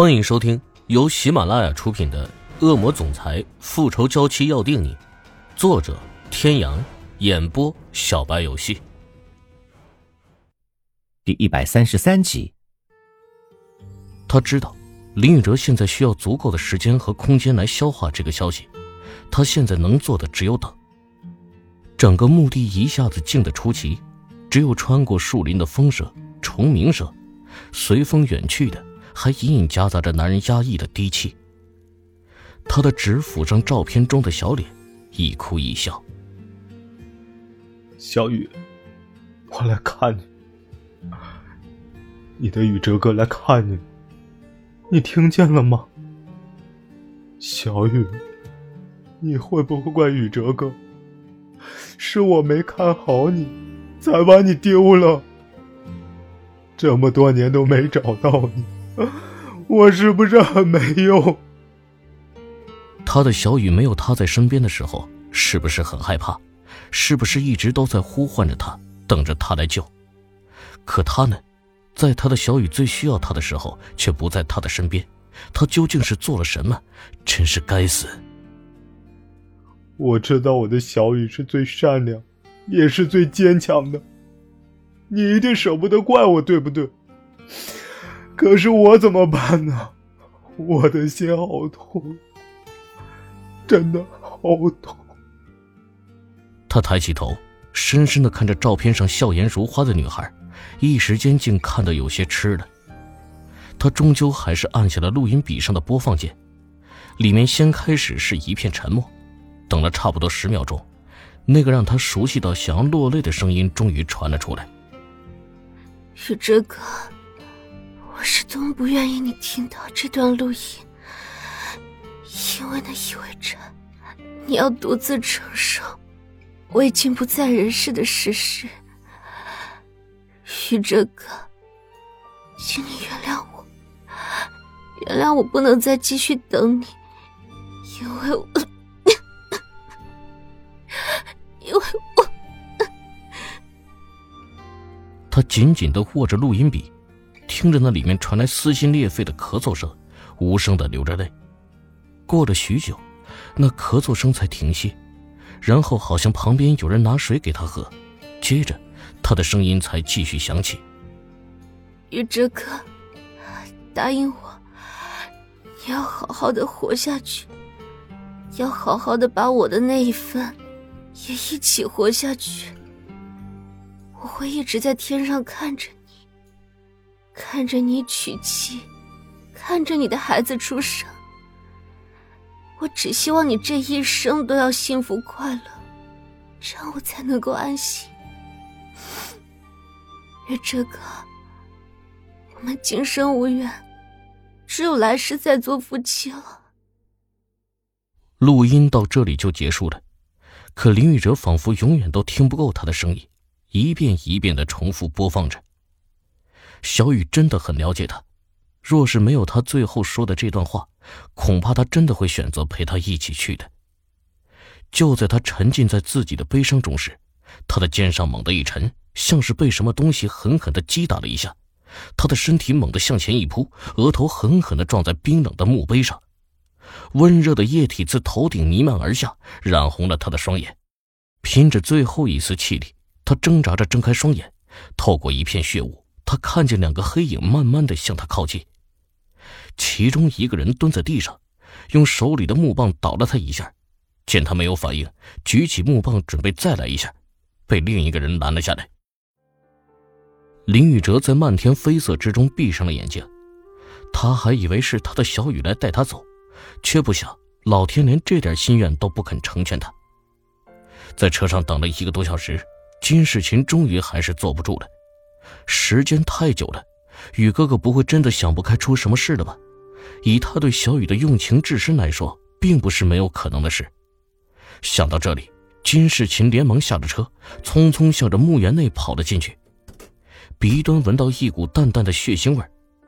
欢迎收听由喜马拉雅出品的《恶魔总裁复仇娇妻要定你》，作者：天阳，演播：小白游戏。第一百三十三集。他知道林宇哲现在需要足够的时间和空间来消化这个消息，他现在能做的只有等。整个墓地一下子静得出奇，只有穿过树林的风声、虫鸣声，随风远去的。还隐隐夹杂着男人压抑的低气。他的指抚上照片中的小脸，一哭一笑。小雨，我来看你。你的宇哲哥来看你，你听见了吗？小雨，你会不会怪宇哲哥？是我没看好你，才把你丢了。这么多年都没找到你。我是不是很没用？他的小雨没有他在身边的时候，是不是很害怕？是不是一直都在呼唤着他，等着他来救？可他呢，在他的小雨最需要他的时候，却不在他的身边。他究竟是做了什么？真是该死！我知道我的小雨是最善良，也是最坚强的。你一定舍不得怪我，对不对？可是我怎么办呢？我的心好痛，真的好痛。他抬起头，深深的看着照片上笑颜如花的女孩，一时间竟看得有些痴了。他终究还是按下了录音笔上的播放键，里面先开始是一片沉默，等了差不多十秒钟，那个让他熟悉到想要落泪的声音终于传了出来：“是这个。”我是多么不愿意你听到这段录音，因为那意味着你要独自承受我已经不在人世的事实。宇哲哥，请你原谅我，原谅我不能再继续等你，因为我，因为我，他紧紧的握着录音笔。听着那里面传来撕心裂肺的咳嗽声，无声的流着泪。过了许久，那咳嗽声才停歇，然后好像旁边有人拿水给他喝，接着他的声音才继续响起：“宇哲哥，答应我，你要好好的活下去，要好好的把我的那一份也一起活下去。我会一直在天上看着。”看着你娶妻，看着你的孩子出生，我只希望你这一生都要幸福快乐，这样我才能够安心。月哲哥，我们今生无缘，只有来世再做夫妻了。录音到这里就结束了，可林宇哲仿佛永远都听不够他的声音，一遍一遍的重复播放着。小雨真的很了解他，若是没有他最后说的这段话，恐怕他真的会选择陪他一起去的。就在他沉浸在自己的悲伤中时，他的肩上猛地一沉，像是被什么东西狠狠的击打了一下，他的身体猛地向前一扑，额头狠狠的撞在冰冷的墓碑上，温热的液体自头顶弥漫而下，染红了他的双眼。拼着最后一丝气力，他挣扎着睁开双眼，透过一片血雾。他看见两个黑影慢慢的向他靠近，其中一个人蹲在地上，用手里的木棒捣了他一下，见他没有反应，举起木棒准备再来一下，被另一个人拦了下来。林宇哲在漫天飞色之中闭上了眼睛，他还以为是他的小雨来带他走，却不想老天连这点心愿都不肯成全他。在车上等了一个多小时，金世琴终于还是坐不住了。时间太久了，雨哥哥不会真的想不开出什么事了吧？以他对小雨的用情至深来说，并不是没有可能的事。想到这里，金世琴连忙下了车，匆匆向着墓园内跑了进去。鼻端闻到一股淡淡的血腥味，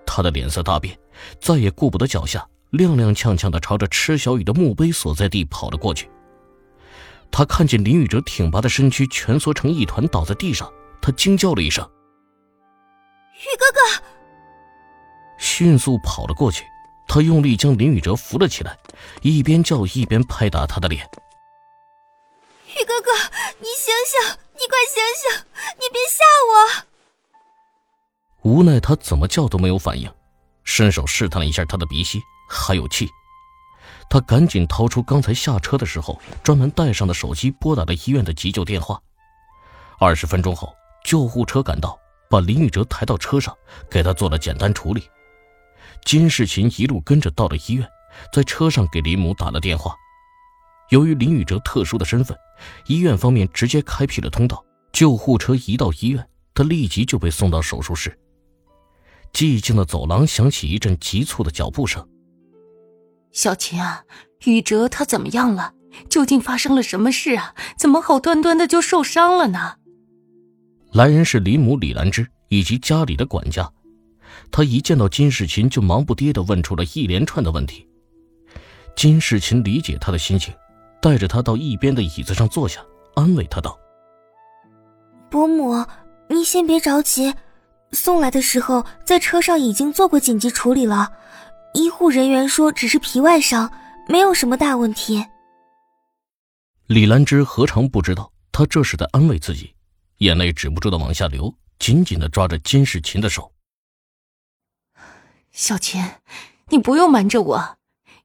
他的脸色大变，再也顾不得脚下，踉踉跄跄地朝着池小雨的墓碑所在地跑了过去。他看见林宇哲挺拔的身躯蜷缩成一团倒在地上，他惊叫了一声。雨哥哥，迅速跑了过去，他用力将林宇哲扶了起来，一边叫一边拍打他的脸。宇哥哥，你醒醒！你快醒醒！你别吓我！无奈他怎么叫都没有反应，伸手试探了一下他的鼻息，还有气。他赶紧掏出刚才下车的时候专门带上的手机，拨打了医院的急救电话。二十分钟后，救护车赶到，把林宇哲抬到车上，给他做了简单处理。金世琴一路跟着到了医院，在车上给林母打了电话。由于林宇哲特殊的身份，医院方面直接开辟了通道。救护车一到医院，他立即就被送到手术室。寂静的走廊响起一阵急促的脚步声。小琴啊，宇哲他怎么样了？究竟发生了什么事啊？怎么好端端的就受伤了呢？来人是李母李兰芝以及家里的管家。他一见到金世琴，就忙不迭地问出了一连串的问题。金世琴理解他的心情，带着他到一边的椅子上坐下，安慰他道：“伯母，您先别着急，送来的时候在车上已经做过紧急处理了，医护人员说只是皮外伤，没有什么大问题。”李兰芝何尝不知道他这是在安慰自己，眼泪止不住的往下流，紧紧的抓着金世琴的手。小琴，你不用瞒着我。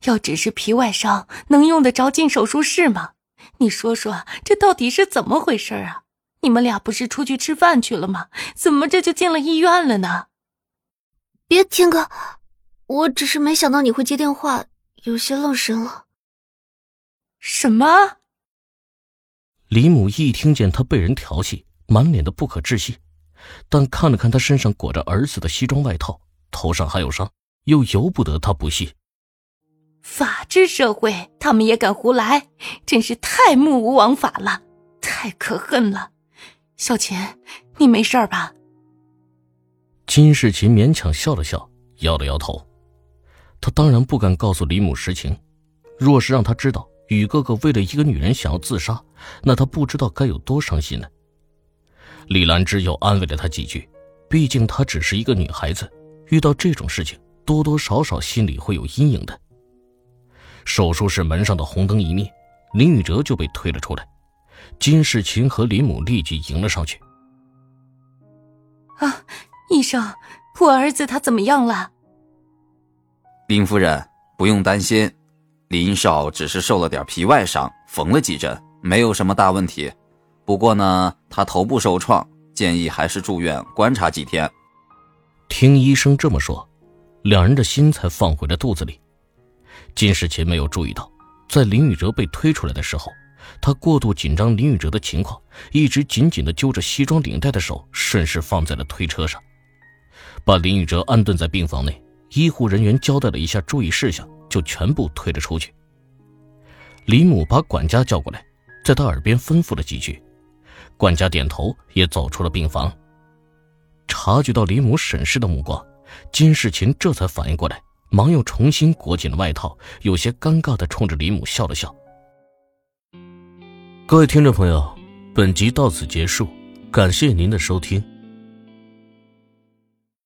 要只是皮外伤，能用得着进手术室吗？你说说，这到底是怎么回事啊？你们俩不是出去吃饭去了吗？怎么这就进了医院了呢？别，天哥，我只是没想到你会接电话，有些愣神了。什么？李母一听见他被人调戏，满脸的不可置信，但看了看他身上裹着儿子的西装外套。头上还有伤，又由不得他不信。法治社会，他们也敢胡来，真是太目无王法了，太可恨了。小琴，你没事吧？金世琴勉强笑了笑，摇了摇头。他当然不敢告诉李母实情，若是让他知道宇哥哥为了一个女人想要自杀，那他不知道该有多伤心呢。李兰芝又安慰了他几句，毕竟她只是一个女孩子。遇到这种事情，多多少少心里会有阴影的。手术室门上的红灯一灭，林宇哲就被推了出来。金世琴和林母立即迎了上去。啊，医生，我儿子他怎么样了？林夫人不用担心，林少只是受了点皮外伤，缝了几针，没有什么大问题。不过呢，他头部受创，建议还是住院观察几天。听医生这么说，两人的心才放回了肚子里。金世琴没有注意到，在林宇哲被推出来的时候，他过度紧张林宇哲的情况，一直紧紧的揪着西装领带的手顺势放在了推车上，把林宇哲安顿在病房内。医护人员交代了一下注意事项，就全部推了出去。李母把管家叫过来，在他耳边吩咐了几句，管家点头，也走出了病房。察觉到李母审视的目光，金世琴这才反应过来，忙又重新裹紧了外套，有些尴尬的冲着李母笑了笑。各位听众朋友，本集到此结束，感谢您的收听。